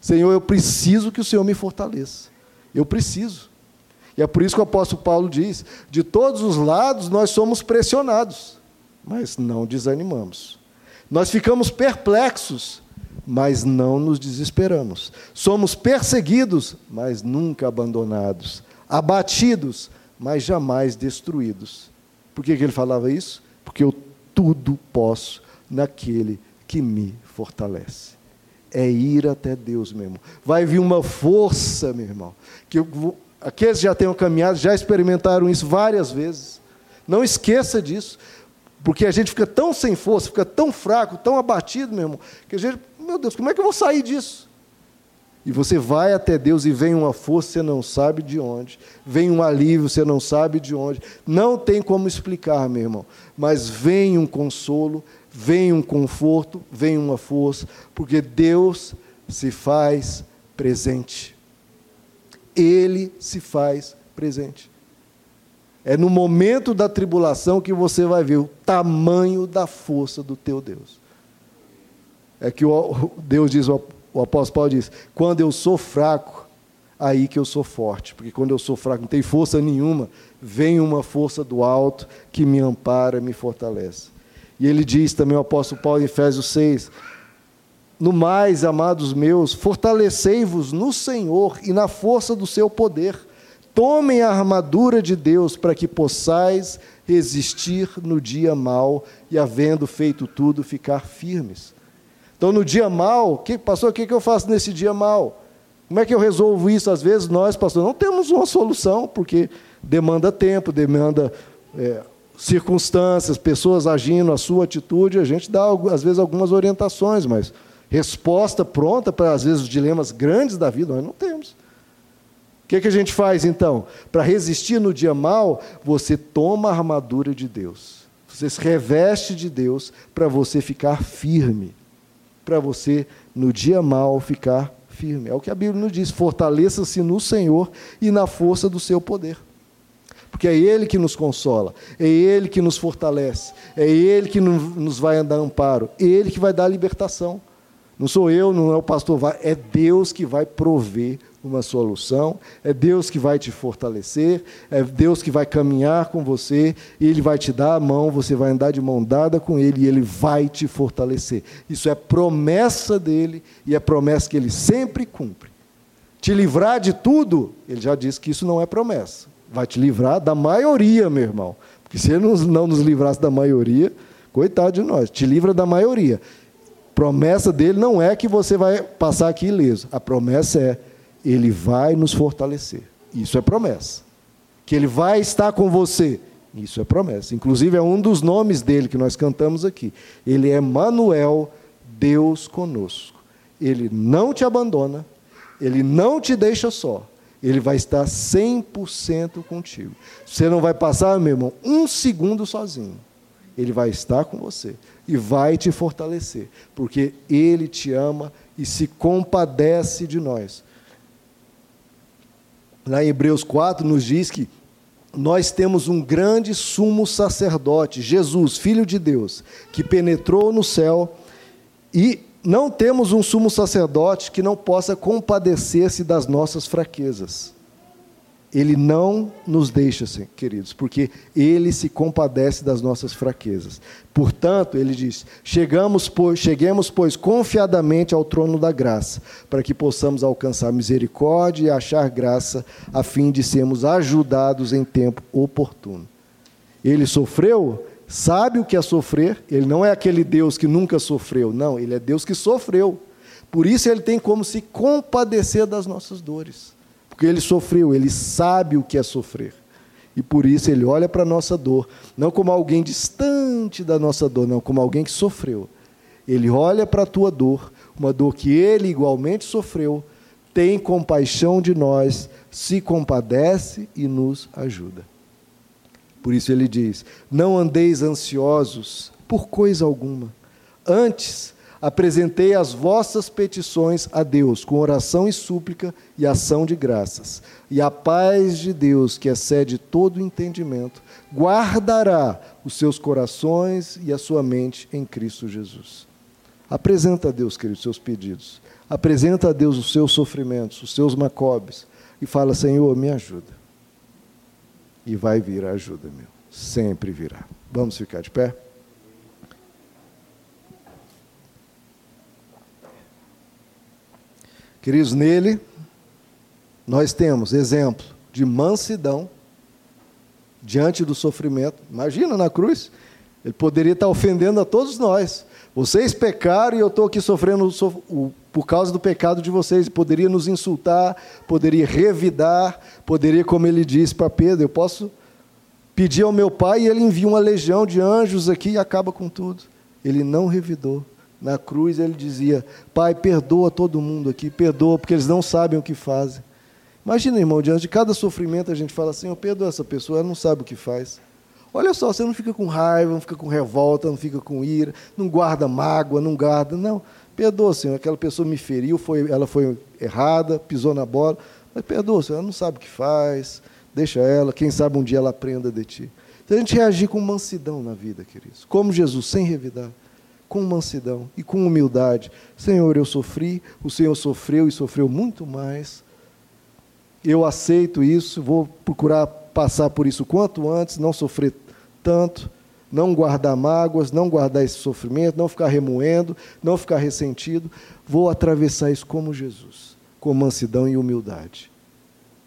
Senhor, eu preciso que o Senhor me fortaleça. Eu preciso. E é por isso que o apóstolo Paulo diz: de todos os lados nós somos pressionados, mas não desanimamos. Nós ficamos perplexos, mas não nos desesperamos. Somos perseguidos, mas nunca abandonados. Abatidos, mas jamais destruídos. Por que, que ele falava isso? porque eu tudo posso naquele que me fortalece. É ir até Deus, meu irmão. Vai vir uma força, meu irmão. Que eu, aqueles que já tenham caminhado, já experimentaram isso várias vezes. Não esqueça disso. Porque a gente fica tão sem força, fica tão fraco, tão abatido, meu irmão, que a gente, meu Deus, como é que eu vou sair disso? E você vai até Deus e vem uma força, você não sabe de onde. Vem um alívio, você não sabe de onde. Não tem como explicar, meu irmão. Mas vem um consolo, vem um conforto, vem uma força, porque Deus se faz presente. Ele se faz presente. É no momento da tribulação que você vai ver o tamanho da força do teu Deus. É que o Deus diz, o apóstolo Paulo diz: quando eu sou fraco, aí que eu sou forte. Porque quando eu sou fraco, não tem força nenhuma, vem uma força do alto que me ampara, me fortalece. E ele diz também, o apóstolo Paulo, em Efésios 6, no mais, amados meus, fortalecei-vos no Senhor e na força do seu poder. Tomem a armadura de Deus para que possais resistir no dia mau e, havendo feito tudo, ficar firmes. Então, no dia mau, que, pastor, o que, que eu faço nesse dia mau? Como é que eu resolvo isso? Às vezes nós, pastor, não temos uma solução, porque demanda tempo, demanda é, circunstâncias, pessoas agindo, a sua atitude, a gente dá, às vezes, algumas orientações, mas resposta pronta para, às vezes, os dilemas grandes da vida, nós não temos. Que, que a gente faz então? Para resistir no dia mal, você toma a armadura de Deus. Você se reveste de Deus para você ficar firme. Para você, no dia mal, ficar firme. É o que a Bíblia nos diz: fortaleça-se no Senhor e na força do seu poder. Porque é Ele que nos consola, é Ele que nos fortalece, é Ele que nos vai dar amparo, é Ele que vai dar libertação. Não sou eu, não é o pastor, é Deus que vai prover uma solução, é Deus que vai te fortalecer, é Deus que vai caminhar com você, e Ele vai te dar a mão, você vai andar de mão dada com Ele e Ele vai te fortalecer. Isso é promessa dele e é promessa que Ele sempre cumpre. Te livrar de tudo, Ele já disse que isso não é promessa. Vai te livrar da maioria, meu irmão. Porque se Ele não nos livrasse da maioria, coitado de nós, te livra da maioria. Promessa dele não é que você vai passar aqui ileso. A promessa é: ele vai nos fortalecer. Isso é promessa. Que ele vai estar com você. Isso é promessa. Inclusive é um dos nomes dele que nós cantamos aqui. Ele é Manuel, Deus conosco. Ele não te abandona, ele não te deixa só. Ele vai estar 100% contigo. Você não vai passar, meu irmão, um segundo sozinho. Ele vai estar com você e vai te fortalecer, porque Ele te ama e se compadece de nós. Lá em Hebreus 4 nos diz que nós temos um grande sumo sacerdote, Jesus, Filho de Deus, que penetrou no céu e não temos um sumo sacerdote que não possa compadecer-se das nossas fraquezas. Ele não nos deixa, queridos, porque Ele se compadece das nossas fraquezas. Portanto, Ele diz: chegamos, pois, cheguemos, pois, confiadamente ao trono da graça, para que possamos alcançar misericórdia e achar graça, a fim de sermos ajudados em tempo oportuno. Ele sofreu, sabe o que é sofrer. Ele não é aquele Deus que nunca sofreu, não. Ele é Deus que sofreu. Por isso, Ele tem como se compadecer das nossas dores. Porque ele sofreu, ele sabe o que é sofrer. E por isso ele olha para a nossa dor, não como alguém distante da nossa dor, não, como alguém que sofreu. Ele olha para a tua dor, uma dor que ele igualmente sofreu, tem compaixão de nós, se compadece e nos ajuda. Por isso ele diz: Não andeis ansiosos por coisa alguma. Antes, apresentei as vossas petições a Deus com oração e súplica e ação de graças. E a paz de Deus, que excede todo entendimento, guardará os seus corações e a sua mente em Cristo Jesus. Apresenta a Deus, queridos, os seus pedidos. Apresenta a Deus os seus sofrimentos, os seus macobes. E fala, Senhor, me ajuda. E vai vir a ajuda, meu. Sempre virá. Vamos ficar de pé? Queridos, nele nós temos exemplo de mansidão diante do sofrimento. Imagina na cruz, ele poderia estar ofendendo a todos nós. Vocês pecaram e eu estou aqui sofrendo por causa do pecado de vocês. Poderia nos insultar, poderia revidar, poderia, como ele disse para Pedro, eu posso pedir ao meu pai e ele envia uma legião de anjos aqui e acaba com tudo. Ele não revidou na cruz, ele dizia: Pai, perdoa todo mundo aqui, perdoa, porque eles não sabem o que fazem. Imagina, irmão, diante de cada sofrimento a gente fala assim: eu perdoa essa pessoa, ela não sabe o que faz. Olha só, você não fica com raiva, não fica com revolta, não fica com ira, não guarda mágoa, não guarda. Não, perdoa, Senhor, aquela pessoa me feriu, foi, ela foi errada, pisou na bola, mas perdoa, Senhor, ela não sabe o que faz, Deixa ela, quem sabe um dia ela aprenda de ti. Se a gente reagir com mansidão na vida, queridos, como Jesus, sem revidar, com mansidão e com humildade. Senhor, eu sofri, o Senhor sofreu e sofreu muito mais. Eu aceito isso, vou procurar passar por isso quanto antes, não sofrer tanto, não guardar mágoas, não guardar esse sofrimento, não ficar remoendo, não ficar ressentido. Vou atravessar isso como Jesus, com mansidão e humildade.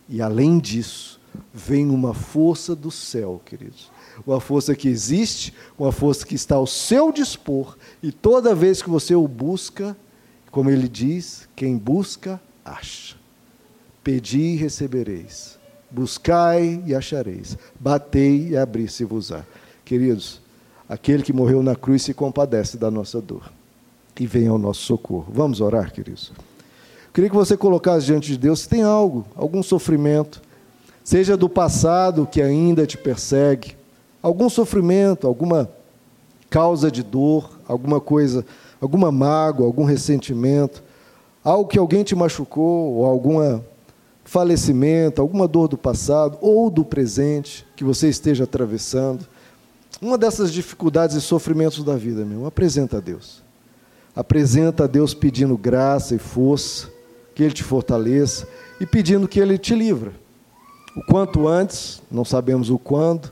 E além disso, vem uma força do céu, queridos. Uma força que existe, uma força que está ao seu dispor, e toda vez que você o busca, como ele diz, quem busca, acha. Pedi e recebereis. Buscai e achareis. Batei e abri-se-vos-á. Queridos, aquele que morreu na cruz se compadece da nossa dor e vem ao nosso socorro. Vamos orar, queridos? Queria que você colocasse diante de Deus se tem algo, algum sofrimento, seja do passado que ainda te persegue, algum sofrimento, alguma causa de dor, alguma coisa, alguma mágoa, algum ressentimento, algo que alguém te machucou, ou algum falecimento, alguma dor do passado ou do presente que você esteja atravessando. Uma dessas dificuldades e sofrimentos da vida, meu, apresenta a Deus. Apresenta a Deus pedindo graça e força, que Ele te fortaleça e pedindo que Ele te livre o quanto antes, não sabemos o quando,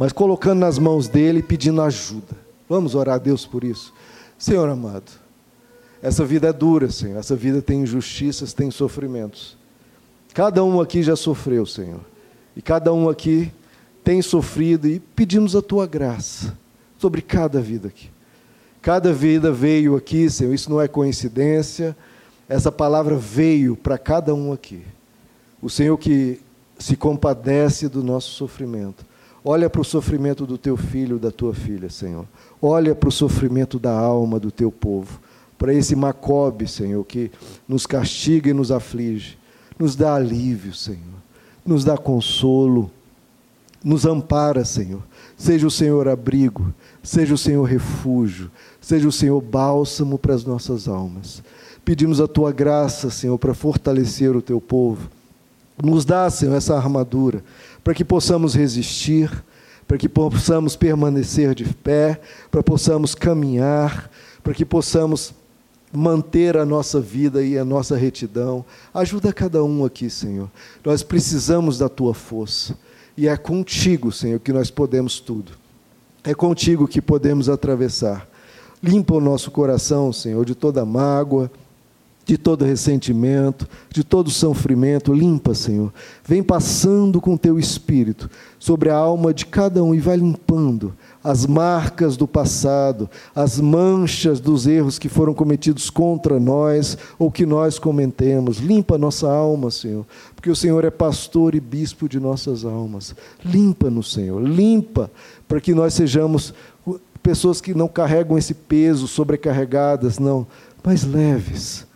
mas colocando nas mãos dele e pedindo ajuda. Vamos orar a Deus por isso. Senhor amado, essa vida é dura, Senhor. Essa vida tem injustiças, tem sofrimentos. Cada um aqui já sofreu, Senhor. E cada um aqui tem sofrido e pedimos a tua graça sobre cada vida aqui. Cada vida veio aqui, Senhor, isso não é coincidência. Essa palavra veio para cada um aqui. O Senhor que se compadece do nosso sofrimento. Olha para o sofrimento do teu filho, da tua filha, Senhor. Olha para o sofrimento da alma do teu povo. Para esse Macobe, Senhor, que nos castiga e nos aflige. Nos dá alívio, Senhor. Nos dá consolo. Nos ampara, Senhor. Seja o Senhor abrigo. Seja o Senhor refúgio. Seja o Senhor bálsamo para as nossas almas. Pedimos a tua graça, Senhor, para fortalecer o teu povo nos dá, Senhor, essa armadura, para que possamos resistir, para que possamos permanecer de pé, para que possamos caminhar, para que possamos manter a nossa vida e a nossa retidão. Ajuda cada um aqui, Senhor. Nós precisamos da tua força. E é contigo, Senhor, que nós podemos tudo. É contigo que podemos atravessar. Limpa o nosso coração, Senhor, de toda mágoa, de todo ressentimento, de todo sofrimento. Limpa, Senhor. Vem passando com teu espírito sobre a alma de cada um e vai limpando as marcas do passado, as manchas dos erros que foram cometidos contra nós ou que nós cometemos. Limpa nossa alma, Senhor, porque o Senhor é pastor e bispo de nossas almas. Limpa-nos, Senhor. Limpa para que nós sejamos pessoas que não carregam esse peso, sobrecarregadas, não, mas leves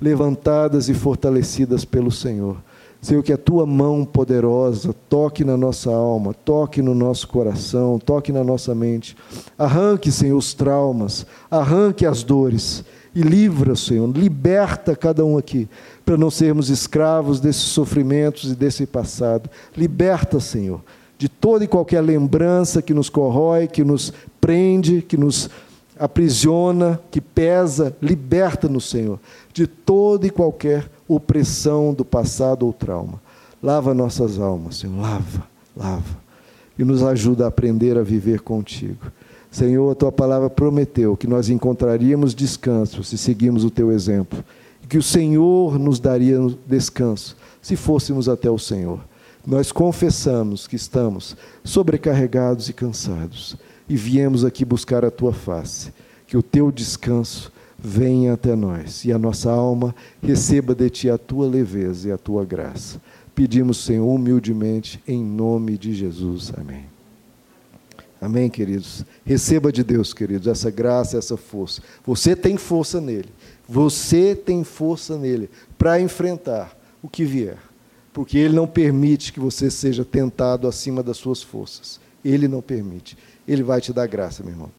levantadas e fortalecidas pelo Senhor. Senhor, que a tua mão poderosa toque na nossa alma, toque no nosso coração, toque na nossa mente. Arranque, Senhor, os traumas, arranque as dores e livra, Senhor, liberta cada um aqui, para não sermos escravos desses sofrimentos e desse passado. Liberta, Senhor, de toda e qualquer lembrança que nos corrói, que nos prende, que nos aprisiona, que pesa, liberta-nos, Senhor, de toda e qualquer opressão do passado ou trauma. Lava nossas almas, Senhor, lava, lava. E nos ajuda a aprender a viver contigo. Senhor, a tua palavra prometeu que nós encontraríamos descanso se seguirmos o teu exemplo. E que o Senhor nos daria descanso se fôssemos até o Senhor. Nós confessamos que estamos sobrecarregados e cansados e viemos aqui buscar a tua face. Que o teu descanso venha até nós e a nossa alma receba de ti a tua leveza e a tua graça. Pedimos, Senhor, humildemente, em nome de Jesus. Amém. Amém, queridos. Receba de Deus, queridos, essa graça, essa força. Você tem força nele. Você tem força nele para enfrentar o que vier. Porque ele não permite que você seja tentado acima das suas forças. Ele não permite. Ele vai te dar graça, meu irmão.